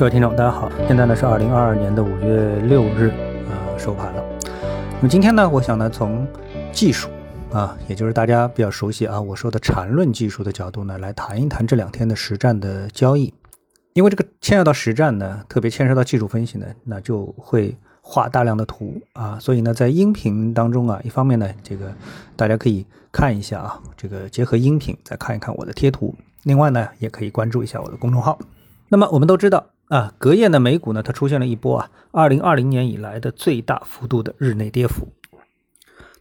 各位听众，大家好，现在呢是二零二二年的五月六日，呃，收盘了。那么今天呢，我想呢从技术啊，也就是大家比较熟悉啊，我说的缠论技术的角度呢，来谈一谈这两天的实战的交易。因为这个牵涉到实战呢，特别牵涉到技术分析呢，那就会画大量的图啊，所以呢，在音频当中啊，一方面呢，这个大家可以看一下啊，这个结合音频再看一看我的贴图。另外呢，也可以关注一下我的公众号。那么我们都知道啊，隔夜的美股呢，它出现了一波啊，二零二零年以来的最大幅度的日内跌幅。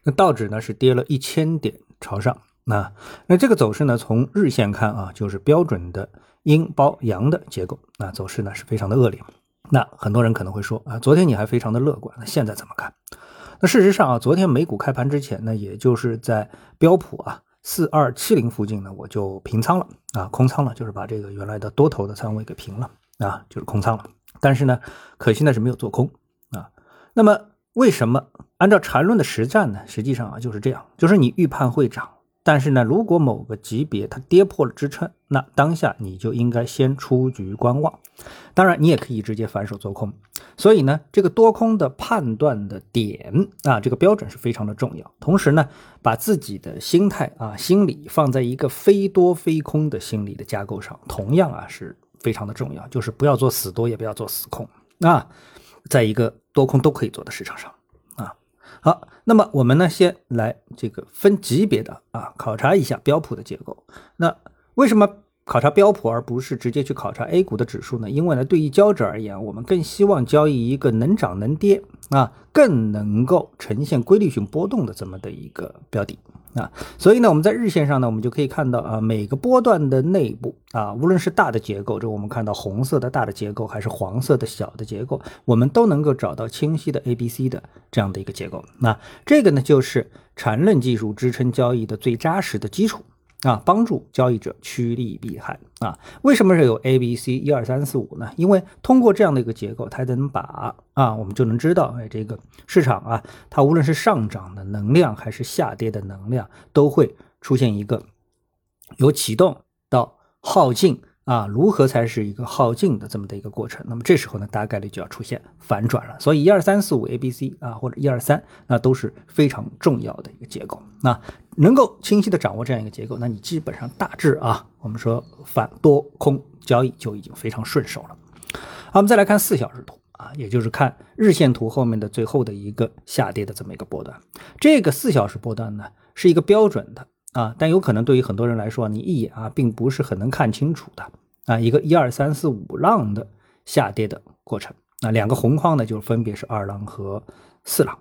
那道指呢是跌了一千点朝上。那那这个走势呢，从日线看啊，就是标准的阴包阳的结构。那走势呢是非常的恶劣。那很多人可能会说啊，昨天你还非常的乐观，那现在怎么看？那事实上啊，昨天美股开盘之前呢，也就是在标普啊。四二七零附近呢，我就平仓了啊，空仓了，就是把这个原来的多头的仓位给平了啊，就是空仓了。但是呢，可惜呢是没有做空啊。那么为什么按照缠论的实战呢？实际上啊就是这样，就是你预判会涨。但是呢，如果某个级别它跌破了支撑，那当下你就应该先出局观望。当然，你也可以直接反手做空。所以呢，这个多空的判断的点啊，这个标准是非常的重要。同时呢，把自己的心态啊、心理放在一个非多非空的心理的架构上，同样啊是非常的重要。就是不要做死多，也不要做死空啊，在一个多空都可以做的市场上啊。好，那么我们呢，先来这个分级别的啊，考察一下标普的结构。那为什么考察标普而不是直接去考察 A 股的指数呢？因为呢，对于交易者而言，我们更希望交易一个能涨能跌啊，更能够呈现规律性波动的这么的一个标的。啊，所以呢，我们在日线上呢，我们就可以看到啊，每个波段的内部啊，无论是大的结构，就我们看到红色的大的结构，还是黄色的小的结构，我们都能够找到清晰的 A、B、C 的这样的一个结构。那这个呢，就是缠论技术支撑交易的最扎实的基础。啊，帮助交易者趋利避害啊？为什么是有 A、B、C 一二三四五呢？因为通过这样的一个结构，它能把啊，我们就能知道，哎，这个市场啊，它无论是上涨的能量还是下跌的能量，都会出现一个由启动到耗尽。啊，如何才是一个耗尽的这么的一个过程？那么这时候呢，大概率就要出现反转了。所以一二三四五 A B C 啊，或者一二三，那都是非常重要的一个结构。那能够清晰的掌握这样一个结构，那你基本上大致啊，我们说反多空交易就已经非常顺手了。好，我们再来看四小时图啊，也就是看日线图后面的最后的一个下跌的这么一个波段。这个四小时波段呢，是一个标准的。啊，但有可能对于很多人来说，你一眼啊，并不是很能看清楚的啊，一个一二三四五浪的下跌的过程，那两个红框呢，就分别是二浪和四浪，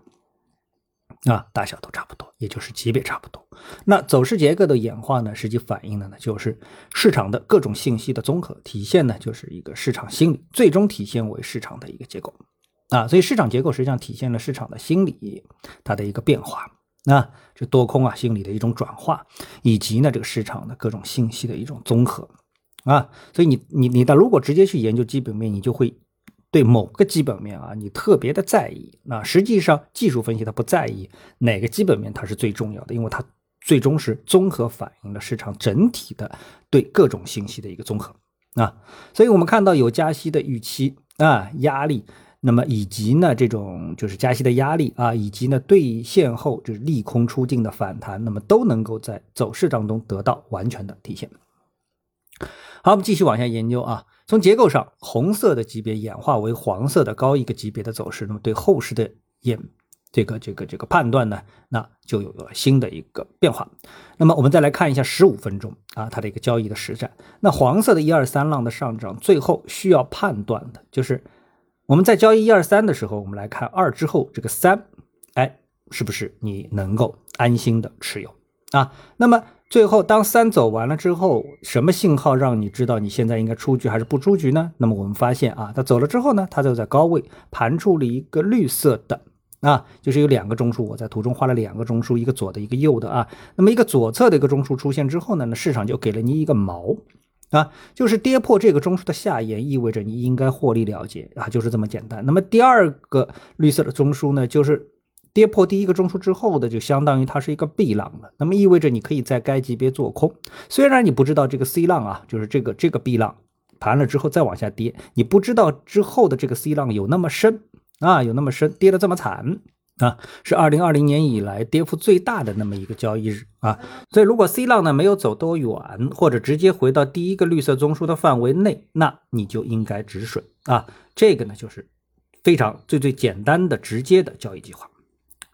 啊，大小都差不多，也就是级别差不多。那走势结构的演化呢，实际反映的呢，就是市场的各种信息的综合体现呢，就是一个市场心理，最终体现为市场的一个结构啊，所以市场结构实际上体现了市场的心理它的一个变化。那这多空啊心理的一种转化，以及呢这个市场的各种信息的一种综合啊，所以你你你的如果直接去研究基本面，你就会对某个基本面啊你特别的在意。那实际上技术分析它不在意哪个基本面它是最重要的，因为它最终是综合反映了市场整体的对各种信息的一个综合啊。所以我们看到有加息的预期啊压力。那么以及呢，这种就是加息的压力啊，以及呢兑现后就是利空出尽的反弹，那么都能够在走势当中得到完全的体现。好，我们继续往下研究啊。从结构上，红色的级别演化为黄色的高一个级别的走势，那么对后市的演这个这个这个判断呢，那就有了新的一个变化。那么我们再来看一下十五分钟啊，它的一个交易的实战。那黄色的一二三浪的上涨，最后需要判断的就是。我们在交易一二三的时候，我们来看二之后这个三，哎，是不是你能够安心的持有啊？那么最后当三走完了之后，什么信号让你知道你现在应该出局还是不出局呢？那么我们发现啊，它走了之后呢，它就在高位盘出了一个绿色的啊，就是有两个中枢，我在图中画了两个中枢，一个左的，一个右的啊。那么一个左侧的一个中枢出现之后呢，那市场就给了你一个锚。啊，就是跌破这个中枢的下沿，意味着你应该获利了结啊，就是这么简单。那么第二个绿色的中枢呢，就是跌破第一个中枢之后的，就相当于它是一个 B 浪了。那么意味着你可以在该级别做空，虽然你不知道这个 C 浪啊，就是这个这个 B 浪盘了之后再往下跌，你不知道之后的这个 C 浪有那么深啊，有那么深，跌得这么惨啊，是二零二零年以来跌幅最大的那么一个交易日啊。所以如果 C 浪呢没有走多远，或者直接回到第一个绿色中枢的范围内，那你就应该止损啊。这个呢就是非常最最简单的直接的交易计划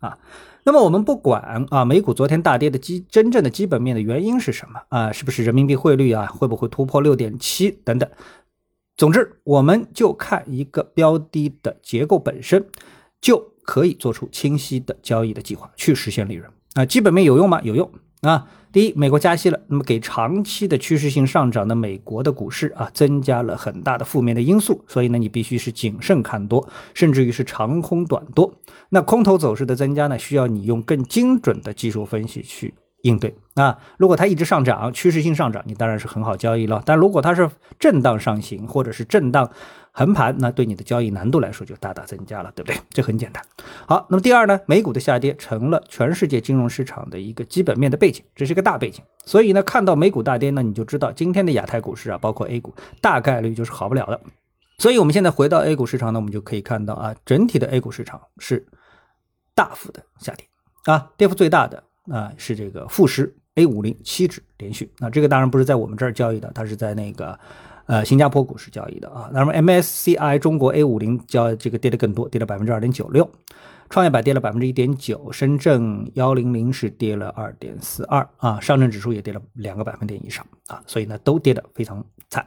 啊。那么我们不管啊，美股昨天大跌的基真正的基本面的原因是什么啊？是不是人民币汇率啊？会不会突破六点七等等？总之，我们就看一个标的的结构本身，就可以做出清晰的交易的计划，去实现利润啊。基本面有用吗？有用啊。第一，美国加息了，那么给长期的趋势性上涨的美国的股市啊，增加了很大的负面的因素，所以呢，你必须是谨慎看多，甚至于是长空短多。那空头走势的增加呢，需要你用更精准的技术分析去应对啊。如果它一直上涨，趋势性上涨，你当然是很好交易了。但如果它是震荡上行，或者是震荡，横盘，那对你的交易难度来说就大大增加了，对不对？这很简单。好，那么第二呢，美股的下跌成了全世界金融市场的一个基本面的背景，这是一个大背景。所以呢，看到美股大跌呢，你就知道今天的亚太股市啊，包括 A 股，大概率就是好不了的。所以我们现在回到 A 股市场呢，我们就可以看到啊，整体的 A 股市场是大幅的下跌啊，跌幅最大的啊是这个富时 A 五零七指连续。那这个当然不是在我们这儿交易的，它是在那个。呃，新加坡股市交易的啊，那么 MSCI 中国 A 五零交这个跌的更多，跌了百分之二点九六，创业板跌了百分之一点九，深圳幺零零是跌了二点四二啊，上证指数也跌了两个百分点以上啊，所以呢都跌得非常惨。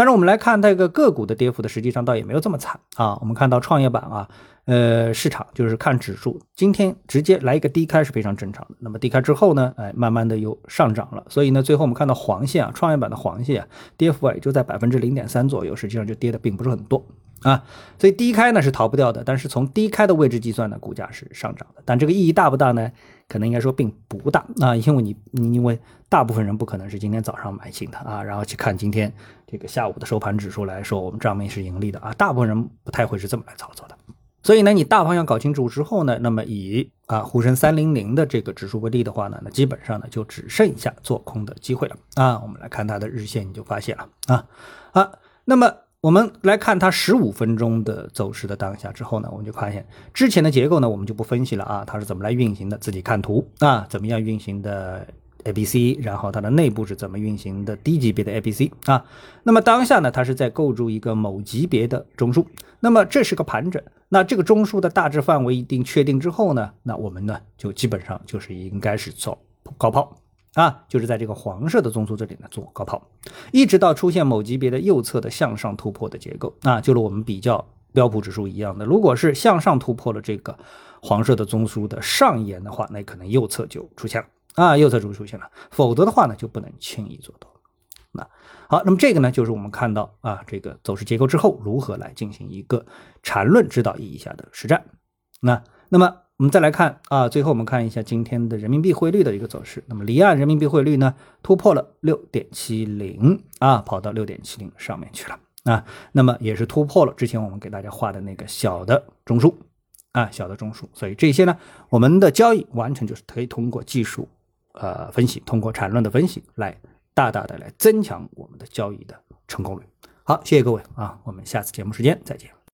但是我们来看这个个股的跌幅的，实际上倒也没有这么惨啊。我们看到创业板啊，呃，市场就是看指数，今天直接来一个低开是非常正常的。那么低开之后呢，哎，慢慢的又上涨了。所以呢，最后我们看到黄线啊，创业板的黄线啊，跌幅啊也就在百分之零点三左右，实际上就跌的并不是很多啊。所以低开呢是逃不掉的，但是从低开的位置计算呢，股价是上涨的。但这个意义大不大呢？可能应该说并不大啊，因为你你因为大部分人不可能是今天早上买进的啊，然后去看今天这个下午的收盘指数来说，我们账面是盈利的啊，大部分人不太会是这么来操作的。所以呢，你大方向搞清楚之后呢，那么以啊沪深三零零的这个指数为例的话呢，那基本上呢就只剩下做空的机会了啊。我们来看它的日线，你就发现了啊啊，那么。我们来看它十五分钟的走势的当下之后呢，我们就发现之前的结构呢，我们就不分析了啊，它是怎么来运行的，自己看图啊，怎么样运行的 A B C，然后它的内部是怎么运行的低级别的 A B C 啊，那么当下呢，它是在构筑一个某级别的中枢，那么这是个盘整，那这个中枢的大致范围一定确定之后呢，那我们呢就基本上就是应该是走高抛。啊，就是在这个黄色的中枢这里呢做高抛，一直到出现某级别的右侧的向上突破的结构啊，就是我们比较标普指数一样的，如果是向上突破了这个黄色的中枢的上沿的话，那可能右侧就出现了啊，右侧就出现了，否则的话呢就不能轻易做多。那好，那么这个呢就是我们看到啊这个走势结构之后如何来进行一个缠论指导意义下的实战。那那么。我们再来看啊，最后我们看一下今天的人民币汇率的一个走势。那么离岸人民币汇率呢突破了六点七零啊，跑到六点七零上面去了啊。那么也是突破了之前我们给大家画的那个小的中枢啊，小的中枢。所以这些呢，我们的交易完成就是可以通过技术呃分析，通过缠论的分析来大大的来增强我们的交易的成功率。好，谢谢各位啊，我们下次节目时间再见。